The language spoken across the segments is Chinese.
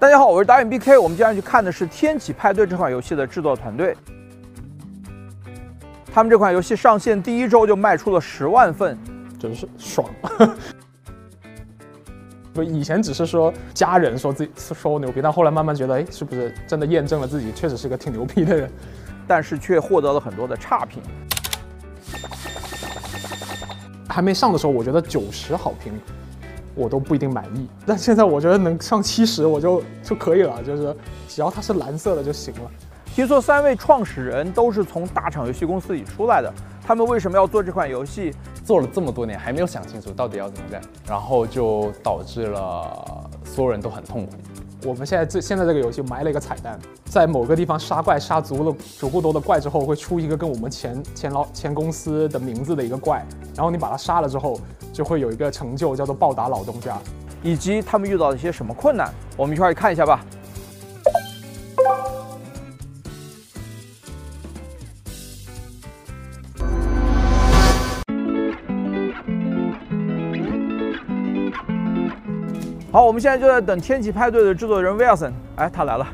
大家好，我是导演 BK。我们接下来去看的是《天启派对》这款游戏的制作团队。他们这款游戏上线第一周就卖出了十万份，真是爽。不，以前只是说家人说自己说我牛逼，但后来慢慢觉得，哎，是不是真的验证了自己确实是个挺牛逼的人？但是却获得了很多的差评。还没上的时候，我觉得九十好评。我都不一定满意，但现在我觉得能上七十我就就可以了，就是只要它是蓝色的就行了。听说三位创始人都是从大厂游戏公司里出来的，他们为什么要做这款游戏？做了这么多年还没有想清楚到底要怎么干，然后就导致了所有人都很痛苦。我们现在这现在这个游戏埋了一个彩蛋，在某个地方杀怪杀足了足够多的怪之后，会出一个跟我们前前老前公司的名字的一个怪，然后你把它杀了之后。就会有一个成就，叫做报答老东家，以及他们遇到了一些什么困难，我们一块儿看一下吧。好，我们现在就在等天启派对的制作人 Wilson，哎，他来了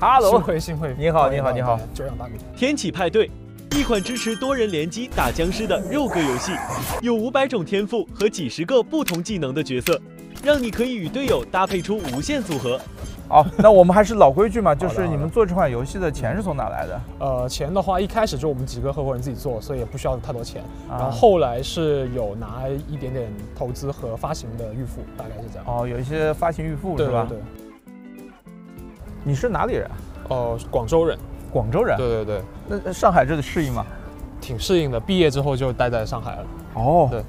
，Hello，幸会幸会，你好你好你好，久仰大名，天启派对。一款支持多人联机打僵尸的肉鸽游戏，有五百种天赋和几十个不同技能的角色，让你可以与队友搭配出无限组合。好，那我们还是老规矩嘛，就 是你们做这款游戏的钱是从哪来的？呃，钱的话，一开始就我们几个合伙人自己做，所以也不需要太多钱。然后后来是有拿一点点投资和发行的预付，大概是这样。哦，有一些发行预付是吧？对。你是哪里人？哦，广州人。广州人，对对对，那上海这里适应吗？挺适应的，毕业之后就待在上海了。哦，对，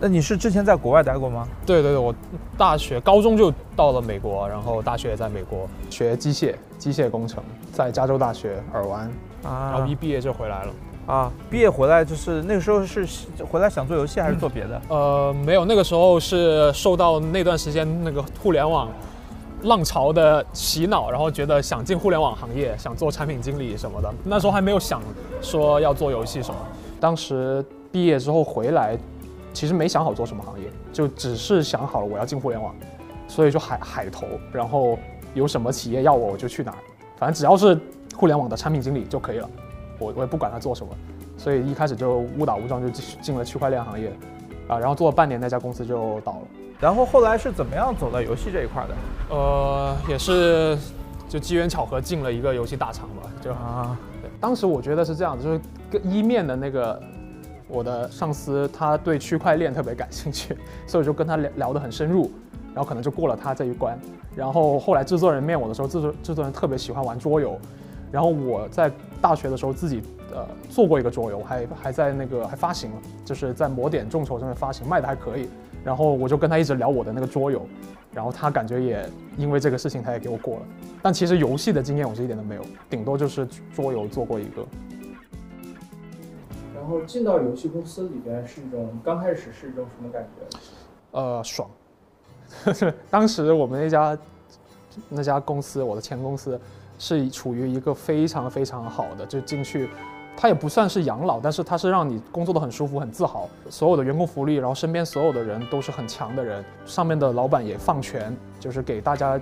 那你是之前在国外待过吗？对对对，我大学、高中就到了美国，然后大学也在美国学机械、机械工程，在加州大学尔湾啊，然后一毕业就回来了。啊，毕业回来就是那个时候是回来想做游戏还是做别的？呃，没有，那个时候是受到那段时间那个互联网。浪潮的洗脑，然后觉得想进互联网行业，想做产品经理什么的。那时候还没有想说要做游戏什么。当时毕业之后回来，其实没想好做什么行业，就只是想好了我要进互联网，所以就海海投，然后有什么企业要我我就去哪儿，反正只要是互联网的产品经理就可以了，我我也不管他做什么。所以一开始就误打误撞就进了区块链行业，啊，然后做了半年那家公司就倒了。然后后来是怎么样走到游戏这一块的？呃，也是就机缘巧合进了一个游戏大厂吧。就啊，当时我觉得是这样子，就是跟一面的那个我的上司，他对区块链特别感兴趣，所以我就跟他聊聊得很深入，然后可能就过了他这一关。然后后来制作人面我的时候，制作制作人特别喜欢玩桌游，然后我在大学的时候自己呃做过一个桌游，还还在那个还发行了，就是在魔点众筹上面发行，卖的还可以。然后我就跟他一直聊我的那个桌游，然后他感觉也因为这个事情，他也给我过了。但其实游戏的经验我是一点都没有，顶多就是桌游做过一个。然后进到游戏公司里边是一种刚开始是一种什么感觉？呃，爽。当时我们那家那家公司，我的前公司是处于一个非常非常好的，就进去。它也不算是养老，但是它是让你工作的很舒服、很自豪。所有的员工福利，然后身边所有的人都是很强的人，上面的老板也放权，就是给大家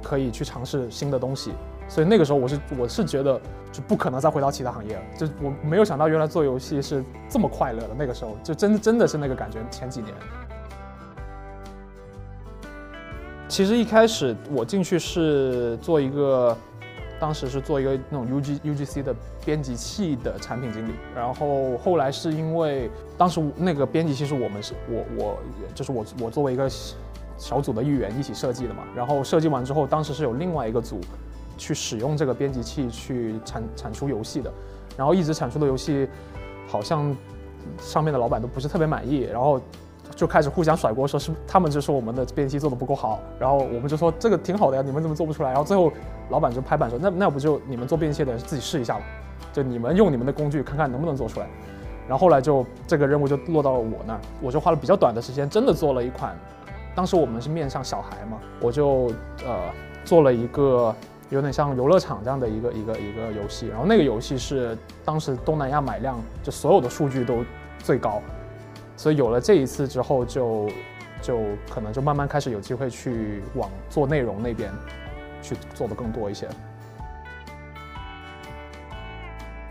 可以去尝试新的东西。所以那个时候我是我是觉得就不可能再回到其他行业了，就我没有想到原来做游戏是这么快乐的。那个时候就真真的是那个感觉。前几年，其实一开始我进去是做一个。当时是做一个那种 U G U G C 的编辑器的产品经理，然后后来是因为当时那个编辑器是我们是我我就是我我作为一个小组的一员一起设计的嘛，然后设计完之后，当时是有另外一个组去使用这个编辑器去产产出游戏的，然后一直产出的游戏好像上面的老板都不是特别满意，然后。就开始互相甩锅，说是他们就说我们的编辑做的不够好，然后我们就说这个挺好的呀，你们怎么做不出来？然后最后老板就拍板说，那那不就你们做编辑的自己试一下吧，就你们用你们的工具看看能不能做出来。然后后来就这个任务就落到了我那儿，我就花了比较短的时间，真的做了一款。当时我们是面向小孩嘛，我就呃做了一个有点像游乐场这样的一个一个一个游戏，然后那个游戏是当时东南亚买量就所有的数据都最高。所以有了这一次之后，就就可能就慢慢开始有机会去往做内容那边去做的更多一些。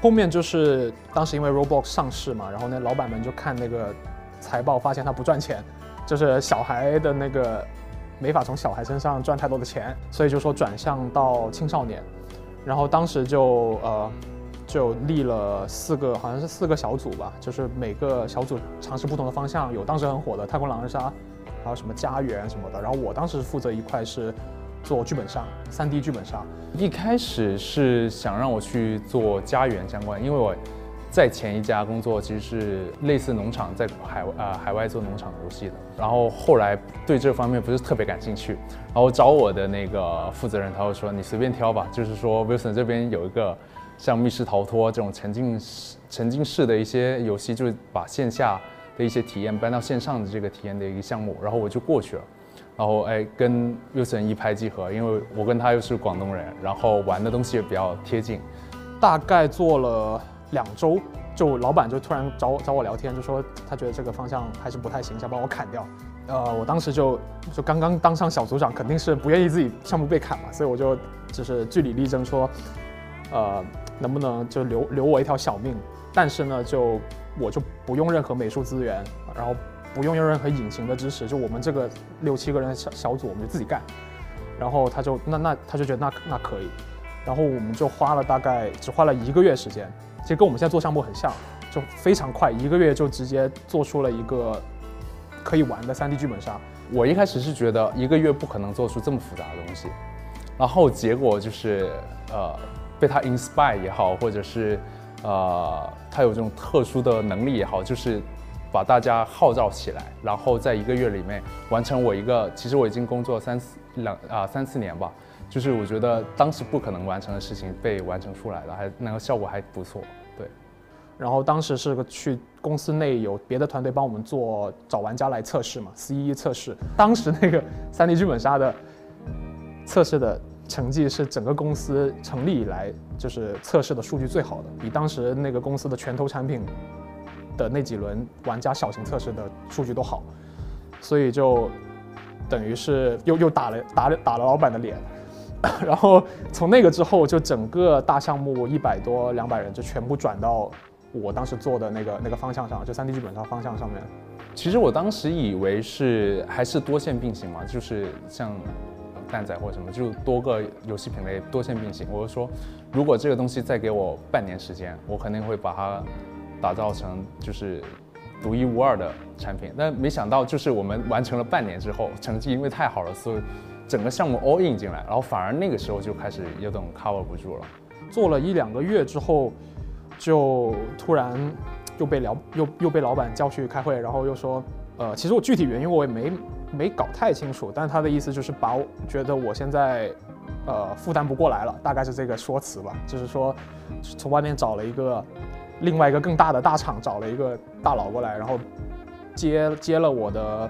后面就是当时因为 Roblox 上市嘛，然后那老板们就看那个财报，发现它不赚钱，就是小孩的那个没法从小孩身上赚太多的钱，所以就说转向到青少年。然后当时就呃就立了四个，好像是四个小组吧，就是每个小组尝试不同的方向，有当时很火的《太空狼人杀》，还有什么家园什么的。然后我当时负责一块是做剧本杀，3D 剧本杀。一开始是想让我去做家园相关，因为我在前一家工作其实是类似农场，在海呃海外做农场游戏的。然后后来对这方面不是特别感兴趣，然后找我的那个负责人，他就说你随便挑吧，就是说 Wilson 这边有一个像密室逃脱这种沉浸式沉浸式的一些游戏，就是把线下的一些体验搬到线上的这个体验的一个项目，然后我就过去了。然后哎，跟 Wilson 一拍即合，因为我跟他又是广东人，然后玩的东西也比较贴近。大概做了两周，就老板就突然找我找我聊天，就说他觉得这个方向还是不太行，想把我砍掉。呃，我当时就就刚刚当上小组长，肯定是不愿意自己项目被砍嘛，所以我就就是据理力争说，呃，能不能就留留我一条小命？但是呢，就我就不用任何美术资源，然后。不用用任何隐形的知识，就我们这个六七个人小小组，我们就自己干。然后他就那那他就觉得那那可以，然后我们就花了大概只花了一个月时间，其实跟我们现在做项目很像，就非常快，一个月就直接做出了一个可以玩的 3D 剧本杀。我一开始是觉得一个月不可能做出这么复杂的东西，然后结果就是呃被他 inspire 也好，或者是呃他有这种特殊的能力也好，就是。把大家号召起来，然后在一个月里面完成我一个，其实我已经工作三四两啊三四年吧，就是我觉得当时不可能完成的事情被完成出来了，还那个效果还不错，对。然后当时是个去公司内有别的团队帮我们做找玩家来测试嘛，C E 测试。当时那个三 D 剧本杀的测试的成绩是整个公司成立以来就是测试的数据最好的，比当时那个公司的拳头产品。的那几轮玩家小型测试的数据都好，所以就等于是又又打了打了打了老板的脸，然后从那个之后，就整个大项目一百多两百人就全部转到我当时做的那个那个方向上，就三 D 剧本杀方向上面。其实我当时以为是还是多线并行嘛，就是像蛋仔或者什么，就多个游戏品类多线并行。我就说，如果这个东西再给我半年时间，我肯定会把它。打造成就是独一无二的产品，但没想到就是我们完成了半年之后，成绩因为太好了，所以整个项目 all in 进来，然后反而那个时候就开始有点 cover 不住了。做了一两个月之后，就突然又被聊又又被老板叫去开会，然后又说，呃，其实我具体原因我也没没搞太清楚，但他的意思就是把我觉得我现在呃负担不过来了，大概是这个说辞吧，就是说从外面找了一个。另外一个更大的大厂找了一个大佬过来，然后接接了我的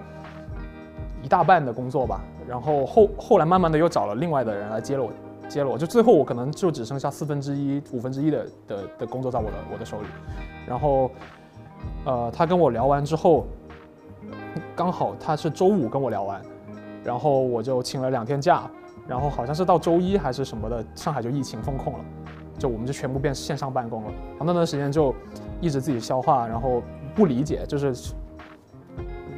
一大半的工作吧。然后后后来慢慢的又找了另外的人来接了我，接了我就最后我可能就只剩下四分之一、五分之一的的的工作在我的我的手里。然后呃，他跟我聊完之后，刚好他是周五跟我聊完，然后我就请了两天假，然后好像是到周一还是什么的，上海就疫情封控了。就我们就全部变线上办公了，然后那段时间就一直自己消化，然后不理解，就是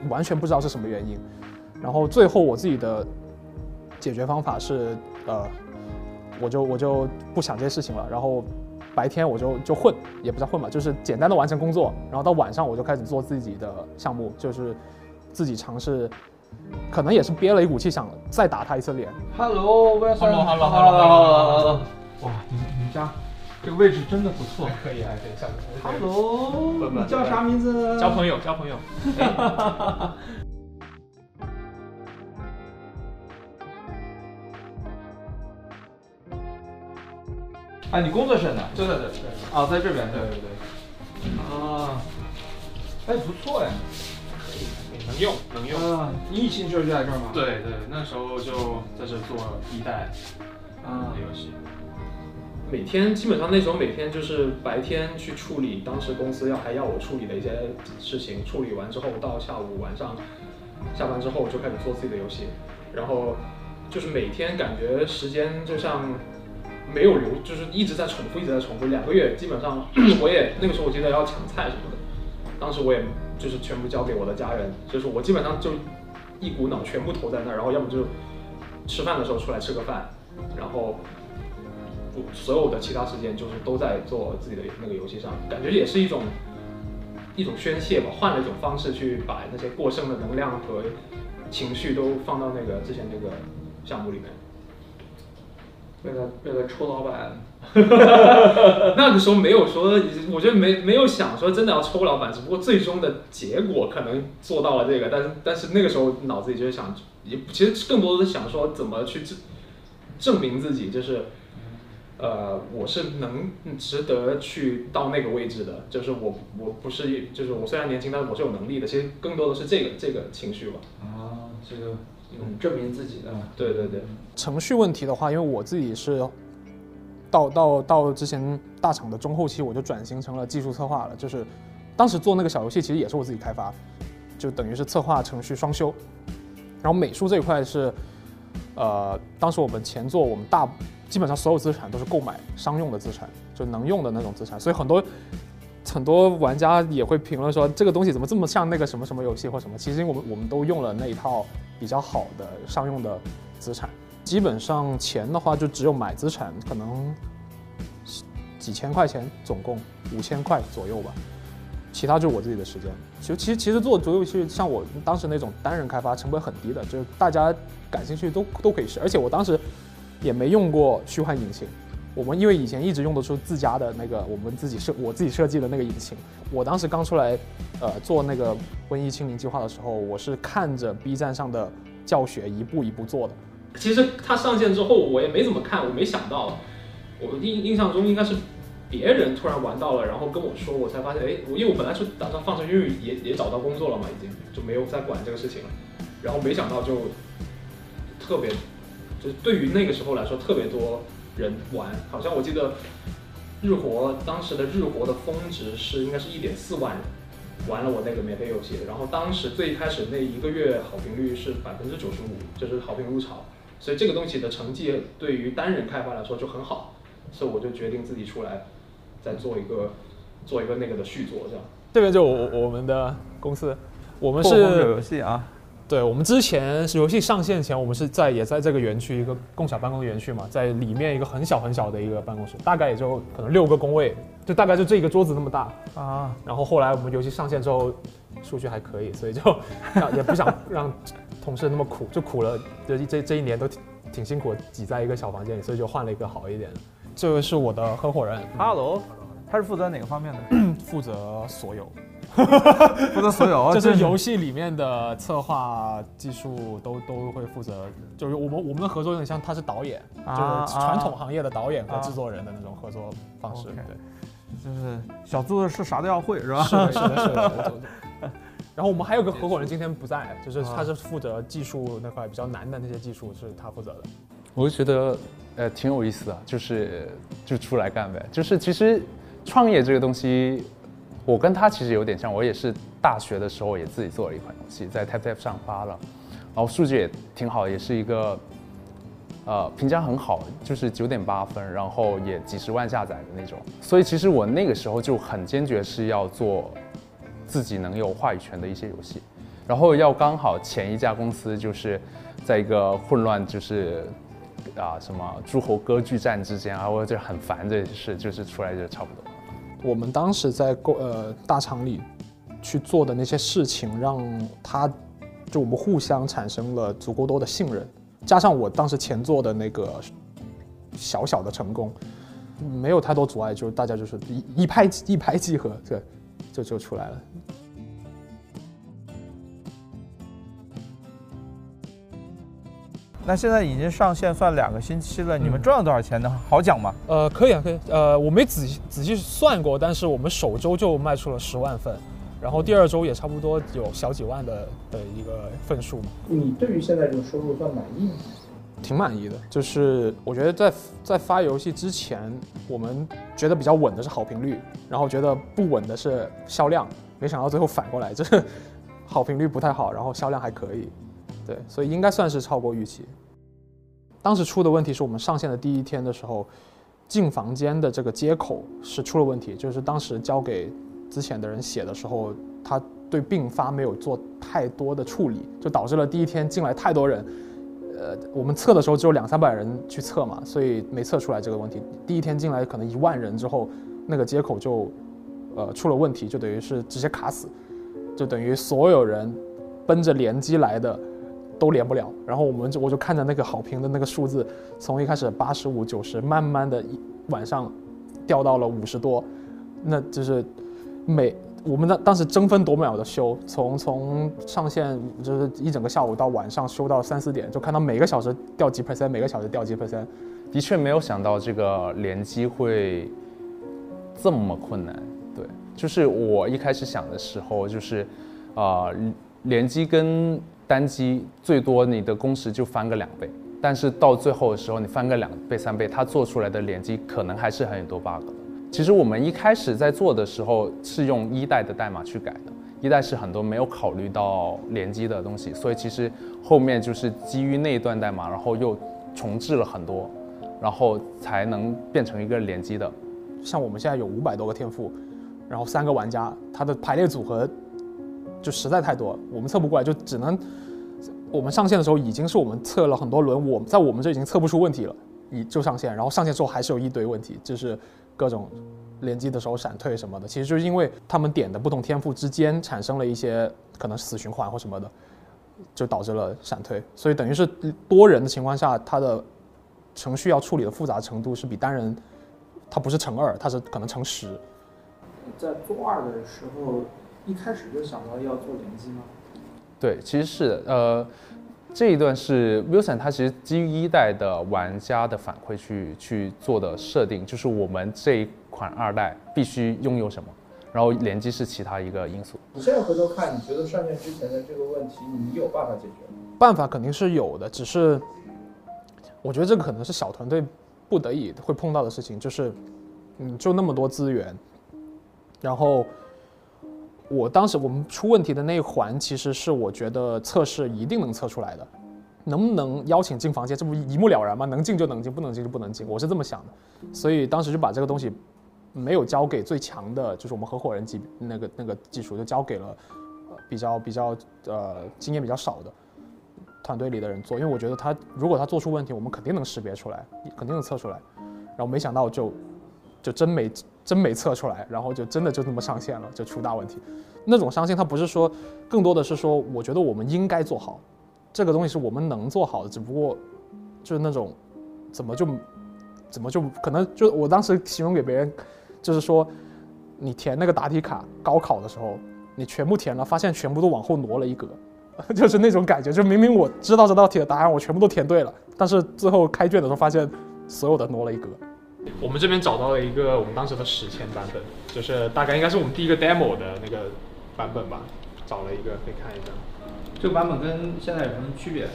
完全不知道是什么原因，然后最后我自己的解决方法是，呃，我就我就不想这些事情了，然后白天我就就混，也不叫混吧，就是简单的完成工作，然后到晚上我就开始做自己的项目，就是自己尝试，可能也是憋了一股气，想再打他一次脸。Hello，Hello，Hello，Hello，哇，你你家这个位置真的不错，可以，还可以。Hello，你叫啥名字？交朋友，交朋友。哎，你工作室呢？对对对。啊，在这边。对对对。啊，哎，不错呀。能用，能用。啊，你以前就是在这儿吗？对对，那时候就在这做一代啊游戏。每天基本上那时候每天就是白天去处理当时公司要还要我处理的一些事情，处理完之后到下午晚上下班之后就开始做自己的游戏，然后就是每天感觉时间就像没有流，就是一直在重复，一直在重复。两个月基本上我也那个时候我记得要抢菜什么的，当时我也就是全部交给我的家人，就是我基本上就一股脑全部投在那儿，然后要么就吃饭的时候出来吃个饭，然后所有的其他时间就是都在做自己的那个游戏上，感觉也是一种一种宣泄吧，换了一种方式去把那些过剩的能量和情绪都放到那个之前那个项目里面。为了为了抽老板，那个时候没有说，我觉得没没有想说真的要抽老板，只不过最终的结果可能做到了这个，但是但是那个时候脑子里就是想，也其实更多的是想说怎么去证证明自己，就是呃我是能值得去到那个位置的，就是我我不是就是我虽然年轻，但是我是有能力的，其实更多的是这个这个情绪吧。啊，这个嗯证明自己的，对对对，程序问题的话，因为我自己是到到到之前大厂的中后期，我就转型成了技术策划了。就是当时做那个小游戏，其实也是我自己开发，就等于是策划程序双修。然后美术这一块是，呃，当时我们前作我们大基本上所有资产都是购买商用的资产，就能用的那种资产，所以很多。很多玩家也会评论说这个东西怎么这么像那个什么什么游戏或什么？其实我们我们都用了那一套比较好的商用的资产，基本上钱的话就只有买资产可能几千块钱，总共五千块左右吧，其他就是我自己的时间。其实其实其实做桌游戏像我当时那种单人开发成本很低的，就是大家感兴趣都都可以试，而且我当时也没用过虚幻引擎。我们因为以前一直用的是自家的那个，我们自己设我自己设计的那个引擎。我当时刚出来，呃，做那个瘟疫清零计划的时候，我是看着 B 站上的教学一步一步做的。其实它上线之后，我也没怎么看，我没想到，我印印象中应该是别人突然玩到了，然后跟我说，我才发现，哎，我因为我本来是打算放成，因为也也找到工作了嘛，已经就没有再管这个事情了。然后没想到就特别，就是对于那个时候来说特别多。人玩，好像我记得日活当时的日活的峰值是应该是一点四万人玩了我那个免费游戏，然后当时最开始那一个月好评率是百分之九十五，就是好评如潮，所以这个东西的成绩对于单人开发来说就很好，所以我就决定自己出来再做一个做一个那个的续作，这样。这边就我我们的公司，我们是游戏啊。对我们之前是游戏上线前，我们是在也在这个园区一个共享办公的园区嘛，在里面一个很小很小的一个办公室，大概也就可能六个工位，就大概就这一个桌子那么大啊。然后后来我们游戏上线之后，数据还可以，所以就 也不想让同事那么苦，就苦了这这这一年都挺挺辛苦，挤在一个小房间里，所以就换了一个好一点。这位是我的合伙人，Hello，他是负责哪个方面的？负责所有。负责所有，就是游戏里面的策划、技术都都会负责。就是我们我们的合作有点像他是导演，就是传统行业的导演和制作人的那种合作方式。对，就是小子是啥都要会，是吧？是的，是的，是的。然后我们还有个合伙人今天不在，就是他是负责技术那块比较难的那些技术是他负责的。我就觉得呃挺有意思的，就是就出来干呗。就是其实创业这个东西。我跟他其实有点像，我也是大学的时候也自己做了一款游戏，在 TapTap 上发了，然后数据也挺好，也是一个，呃，评价很好，就是九点八分，然后也几十万下载的那种。所以其实我那个时候就很坚决是要做自己能有话语权的一些游戏，然后要刚好前一家公司就是在一个混乱，就是啊什么诸侯割据战之间啊，我就很烦这些事，就是出来就差不多。我们当时在购呃大厂里去做的那些事情，让他就我们互相产生了足够多的信任，加上我当时前做的那个小小的成功，没有太多阻碍，就是大家就是一一拍一拍即合，对，就就出来了。那现在已经上线算两个星期了，你们赚了多少钱呢？好讲吗？呃，可以啊，可以。呃，我没仔细仔细算过，但是我们首周就卖出了十万份，然后第二周也差不多有小几万的的一个份数嘛。你对于现在这个收入算满意吗？挺满意的，就是我觉得在在发游戏之前，我们觉得比较稳的是好评率，然后觉得不稳的是销量，没想到最后反过来，就是好评率不太好，然后销量还可以。对，所以应该算是超过预期。当时出的问题是我们上线的第一天的时候，进房间的这个接口是出了问题，就是当时交给之前的人写的时候，他对并发没有做太多的处理，就导致了第一天进来太多人。呃，我们测的时候只有两三百人去测嘛，所以没测出来这个问题。第一天进来可能一万人之后，那个接口就呃出了问题，就等于是直接卡死，就等于所有人奔着联机来的都连不了。然后我们就我就看着那个好评的那个数字，从一开始八十五、九十，慢慢的一晚上掉到了五十多，那就是每。我们的当时争分夺秒的修，从从上线就是一整个下午到晚上修到三四点，就看到每个小时掉几 percent，每个小时掉几 percent。的确没有想到这个联机会这么困难。对，就是我一开始想的时候，就是啊，联机跟单机最多你的工时就翻个两倍，但是到最后的时候你翻个两倍三倍，它做出来的联机可能还是很多 bug 的。其实我们一开始在做的时候是用一代的代码去改的，一代是很多没有考虑到联机的东西，所以其实后面就是基于那一段代码，然后又重置了很多，然后才能变成一个联机的。像我们现在有五百多个天赋，然后三个玩家，它的排列组合就实在太多，我们测不过来，就只能我们上线的时候已经是我们测了很多轮，我们在我们这已经测不出问题了，已就上线，然后上线之后还是有一堆问题，就是。各种联机的时候闪退什么的，其实就是因为他们点的不同天赋之间产生了一些可能死循环或什么的，就导致了闪退。所以等于是多人的情况下，它的程序要处理的复杂程度是比单人，它不是乘二，它是可能乘十。在做二的时候，一开始就想到要做联机吗？对，其实是呃。这一段是 Wilson，他其实基于一代的玩家的反馈去去做的设定，就是我们这一款二代必须拥有什么，然后联机是其他一个因素。你现在回头看，你觉得上线之前的这个问题，你有办法解决吗？办法肯定是有的，只是我觉得这个可能是小团队不得已会碰到的事情，就是嗯，就那么多资源，然后。我当时我们出问题的那一环，其实是我觉得测试一定能测出来的，能不能邀请进房间，这不一目了然吗？能进就能进，不能进就不能进，我是这么想的。所以当时就把这个东西没有交给最强的，就是我们合伙人级那个那个技术，就交给了比较比较呃经验比较少的团队里的人做，因为我觉得他如果他做出问题，我们肯定能识别出来，肯定能测出来。然后没想到就就真没。真没测出来，然后就真的就那么上线了，就出大问题。那种伤心，它不是说，更多的是说，我觉得我们应该做好，这个东西是我们能做好的，只不过就是那种怎么就怎么就可能就我当时形容给别人，就是说你填那个答题卡，高考的时候你全部填了，发现全部都往后挪了一格，就是那种感觉，就明明我知道这道题的答案，我全部都填对了，但是最后开卷的时候发现所有的挪了一格。我们这边找到了一个我们当时的史前版本，就是大概应该是我们第一个 demo 的那个版本吧，找了一个可以看一下。这个版本跟现在有什么区别？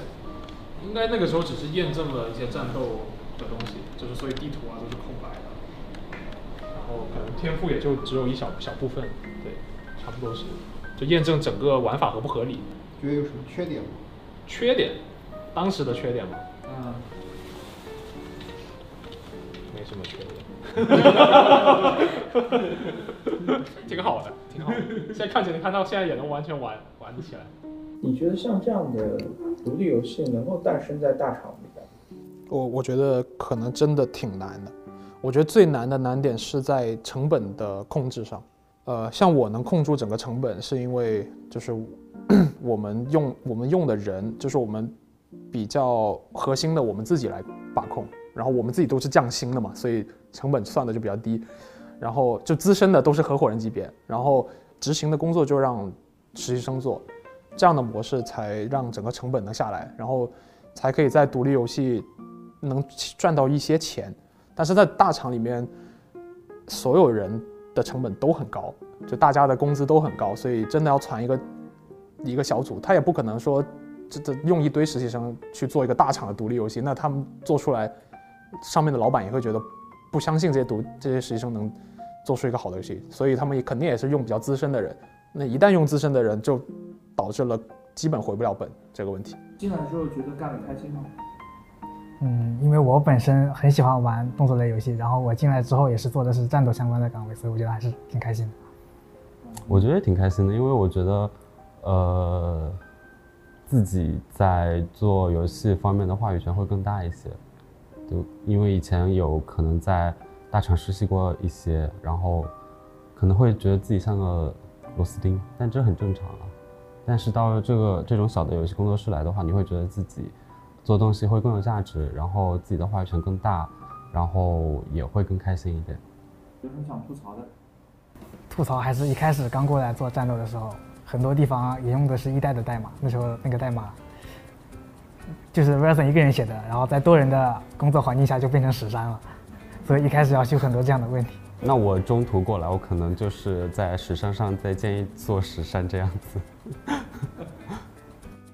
应该那个时候只是验证了一些战斗的东西，就是所以地图啊都是空白的，然后可能天赋也就只有一小小部分，对，差不多是，就验证整个玩法合不合理。觉得有什么缺点吗？缺点，当时的缺点吗？嗯。没什么缺点，挺好的，挺好的。现在看起来，看到现在也能完全玩玩得起来。你觉得像这样的独立游戏能够诞生在大厂里边？我我觉得可能真的挺难的。我觉得最难的难点是在成本的控制上。呃，像我能控住整个成本，是因为就是 我们用我们用的人，就是我们比较核心的，我们自己来把控。然后我们自己都是降薪的嘛，所以成本算的就比较低。然后就资深的都是合伙人级别，然后执行的工作就让实习生做，这样的模式才让整个成本能下来，然后才可以在独立游戏能赚到一些钱。但是在大厂里面，所有人的成本都很高，就大家的工资都很高，所以真的要攒一个一个小组，他也不可能说这这用一堆实习生去做一个大厂的独立游戏，那他们做出来。上面的老板也会觉得不相信这些读这些实习生能做出一个好的游戏，所以他们也肯定也是用比较资深的人。那一旦用资深的人，就导致了基本回不了本这个问题。进来之后觉得干得开心吗？嗯，因为我本身很喜欢玩动作类游戏，然后我进来之后也是做的是战斗相关的岗位，所以我觉得还是挺开心的。我觉得挺开心的，因为我觉得，呃，自己在做游戏方面的话语权会更大一些。就因为以前有可能在大厂实习过一些，然后可能会觉得自己像个螺丝钉，但这很正常啊。但是到了这个这种小的游戏工作室来的话，你会觉得自己做东西会更有价值，然后自己的话语权更大，然后也会更开心一点。有什么想吐槽的？吐槽还是一开始刚过来做战斗的时候，很多地方也用的是一代的代码，那时候那个代码就是 Wilson 一个人写的，然后在多人的工作环境下就变成十三了，所以一开始要修很多这样的问题。那我中途过来，我可能就是在史山上再建一座史山这样子。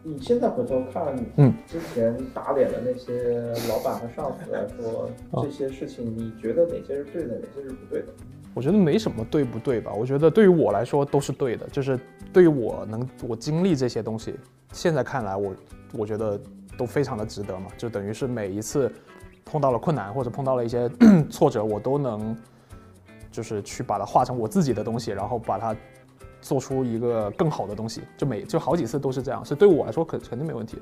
你现在回头看，嗯，之前打脸的那些老板和上司来说，这些事情，你觉得哪些是对的，哪些是不对的？我觉得没什么对不对吧？我觉得对于我来说都是对的，就是对于我能我经历这些东西，现在看来我我觉得都非常的值得嘛，就等于是每一次碰到了困难或者碰到了一些 挫折，我都能就是去把它化成我自己的东西，然后把它做出一个更好的东西，就每就好几次都是这样，所以对我来说肯肯定没问题。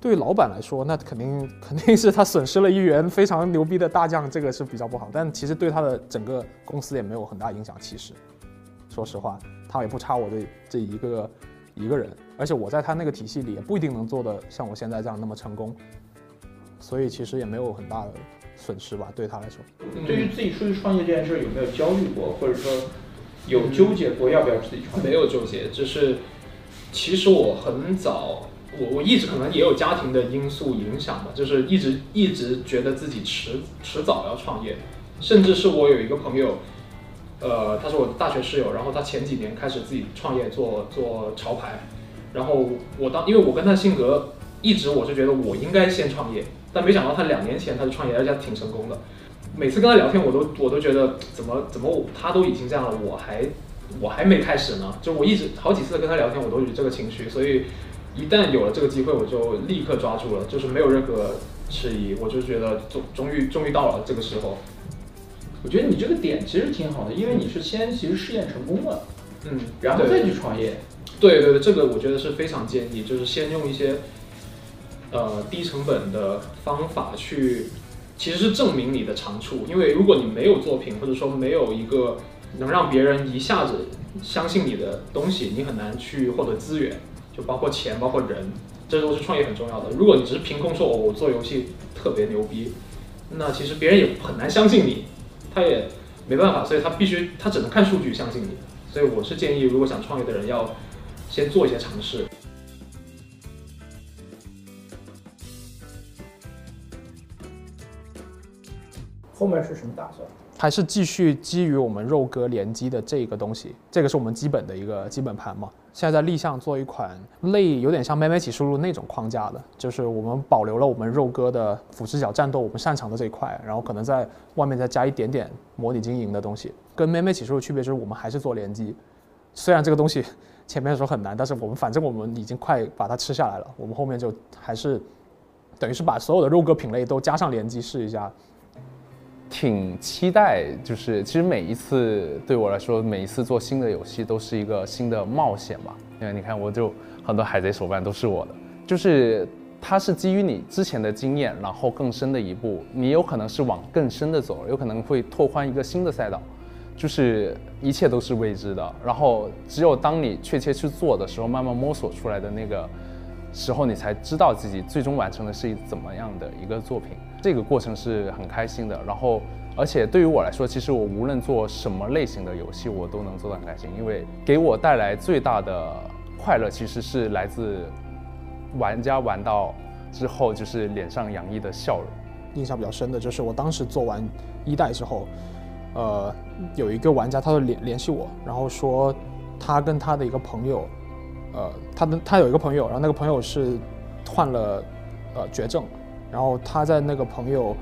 对于老板来说，那肯定 肯定是他损失了一员非常牛逼的大将，这个是比较不好。但其实对他的整个公司也没有很大影响。其实，说实话，他也不差我这这一个一个人，而且我在他那个体系里也不一定能做的像我现在这样那么成功，所以其实也没有很大的损失吧，对他来说。对于自己出去创业这件事，有没有焦虑过，或者说有纠结过要不要自己创业？没有纠结，就是其实我很早。我我一直可能也有家庭的因素影响吧，就是一直一直觉得自己迟迟早要创业，甚至是我有一个朋友，呃，他是我大学室友，然后他前几年开始自己创业做做潮牌，然后我当因为我跟他性格一直我是觉得我应该先创业，但没想到他两年前他就创业，而且挺成功的。每次跟他聊天，我都我都觉得怎么怎么他都已经这样了，我还我还没开始呢。就我一直好几次跟他聊天，我都有这个情绪，所以。一旦有了这个机会，我就立刻抓住了，就是没有任何迟疑，我就觉得终终于终于到了这个时候。我觉得你这个点其实挺好的，因为你是先其实试验成功了，嗯，然后再去创业。对对对，这个我觉得是非常建议，就是先用一些呃低成本的方法去，其实是证明你的长处，因为如果你没有作品，或者说没有一个能让别人一下子相信你的东西，你很难去获得资源。就包括钱，包括人，这都是创业很重要的。如果你只是凭空说，我做游戏特别牛逼，那其实别人也很难相信你，他也没办法，所以他必须，他只能看数据相信你。所以我是建议，如果想创业的人要先做一些尝试。后面是什么打算？还是继续基于我们肉鸽联机的这个东西，这个是我们基本的一个基本盘嘛。现在在立项做一款类有点像《妹妹起输入》那种框架的，就是我们保留了我们肉鸽的俯视角战斗，我们擅长的这一块，然后可能在外面再加一点点模拟经营的东西。跟《妹妹起输入》区别就是我们还是做联机，虽然这个东西前面的时候很难，但是我们反正我们已经快把它吃下来了，我们后面就还是等于是把所有的肉鸽品类都加上联机试一下。挺期待，就是其实每一次对我来说，每一次做新的游戏都是一个新的冒险吧。因为你看，我就很多海贼手办都是我的，就是它是基于你之前的经验，然后更深的一步，你有可能是往更深的走，有可能会拓宽一个新的赛道，就是一切都是未知的。然后只有当你确切去做的时候，慢慢摸索出来的那个时候，你才知道自己最终完成的是怎么样的一个作品。这个过程是很开心的，然后，而且对于我来说，其实我无论做什么类型的游戏，我都能做得很开心，因为给我带来最大的快乐，其实是来自玩家玩到之后就是脸上洋溢的笑容。印象比较深的就是我当时做完一代之后，呃，有一个玩家他就联联系我，然后说他跟他的一个朋友，呃，他的他有一个朋友，然后那个朋友是患了呃绝症。然后他在那个朋友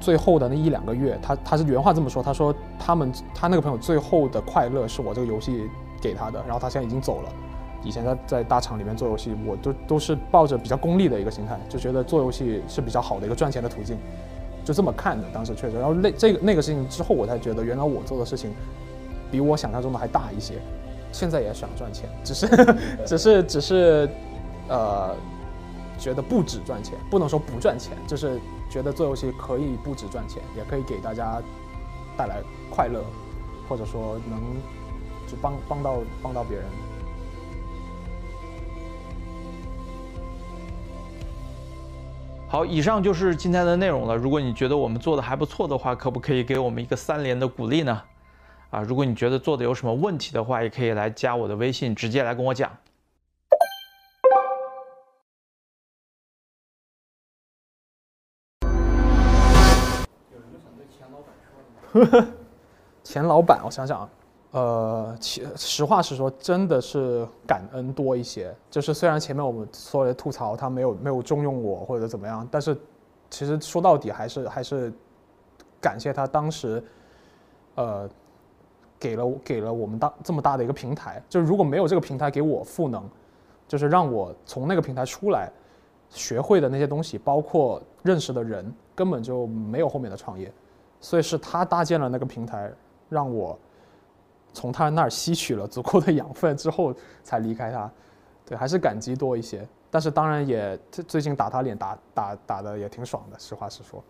最后的那一两个月，他他是原话这么说，他说他们他那个朋友最后的快乐是我这个游戏给他的，然后他现在已经走了，以前在在大厂里面做游戏，我都都是抱着比较功利的一个心态，就觉得做游戏是比较好的一个赚钱的途径，就这么看的。当时确实，然后那这个那个事情之后，我才觉得原来我做的事情比我想象中的还大一些。现在也想赚钱，只是 只是只是呃，觉得不止赚钱，不能说不赚钱，就是觉得做游戏可以不止赚钱，也可以给大家带来快乐，或者说能就帮帮到帮到别人。好，以上就是今天的内容了。如果你觉得我们做的还不错的话，可不可以给我们一个三连的鼓励呢？啊，如果你觉得做的有什么问题的话，也可以来加我的微信，直接来跟我讲。前老板说的吗？钱老板，我想想啊，呃，其实话实说，真的是感恩多一些。就是虽然前面我们所有的吐槽他没有没有重用我或者怎么样，但是其实说到底还是还是感谢他当时，呃。给了给了我们大这么大的一个平台，就是如果没有这个平台给我赋能，就是让我从那个平台出来，学会的那些东西，包括认识的人，根本就没有后面的创业。所以是他搭建了那个平台，让我从他那儿吸取了足够的养分之后才离开他。对，还是感激多一些。但是当然也最最近打他脸打打打的也挺爽的，实话实说。